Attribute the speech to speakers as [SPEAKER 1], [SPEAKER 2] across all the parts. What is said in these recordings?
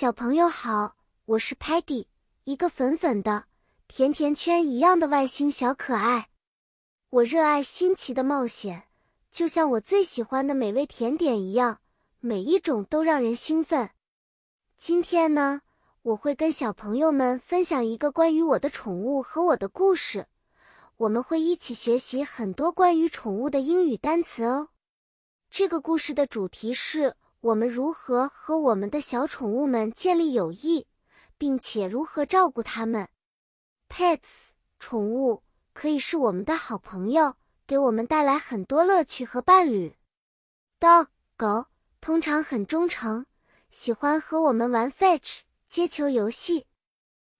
[SPEAKER 1] 小朋友好，我是 Patty，一个粉粉的甜甜圈一样的外星小可爱。我热爱新奇的冒险，就像我最喜欢的美味甜点一样，每一种都让人兴奋。今天呢，我会跟小朋友们分享一个关于我的宠物和我的故事。我们会一起学习很多关于宠物的英语单词哦。这个故事的主题是。我们如何和我们的小宠物们建立友谊，并且如何照顾它们？Pets 宠物可以是我们的好朋友，给我们带来很多乐趣和伴侣。Dog 狗通常很忠诚，喜欢和我们玩 fetch 接球游戏。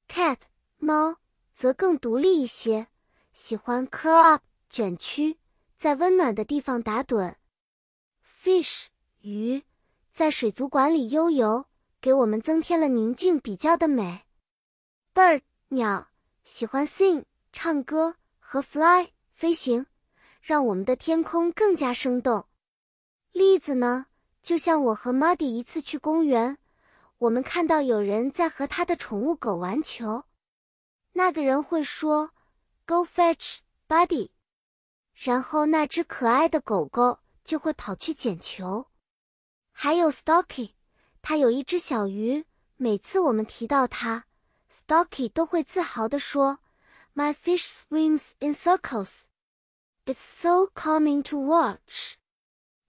[SPEAKER 1] Cat 猫则更独立一些，喜欢 curl up 卷曲，在温暖的地方打盹。Fish 鱼。在水族馆里悠游，给我们增添了宁静比较的美。Bird 鸟喜欢 sing 唱歌和 fly 飞行，让我们的天空更加生动。例子呢，就像我和 Muddy 一次去公园，我们看到有人在和他的宠物狗玩球，那个人会说 Go fetch Buddy，然后那只可爱的狗狗就会跑去捡球。还有 Stocky，它有一只小鱼。每次我们提到它，Stocky 都会自豪地说：“My fish swims in circles. It's so calming to watch.”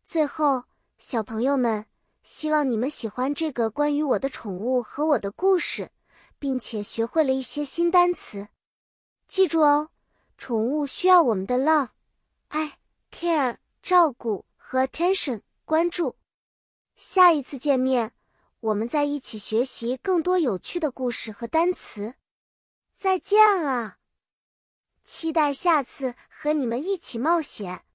[SPEAKER 1] 最后，小朋友们，希望你们喜欢这个关于我的宠物和我的故事，并且学会了一些新单词。记住哦，宠物需要我们的 love、爱、care、照顾和 attention、关注。下一次见面，我们再一起学习更多有趣的故事和单词。再见了，期待下次和你们一起冒险。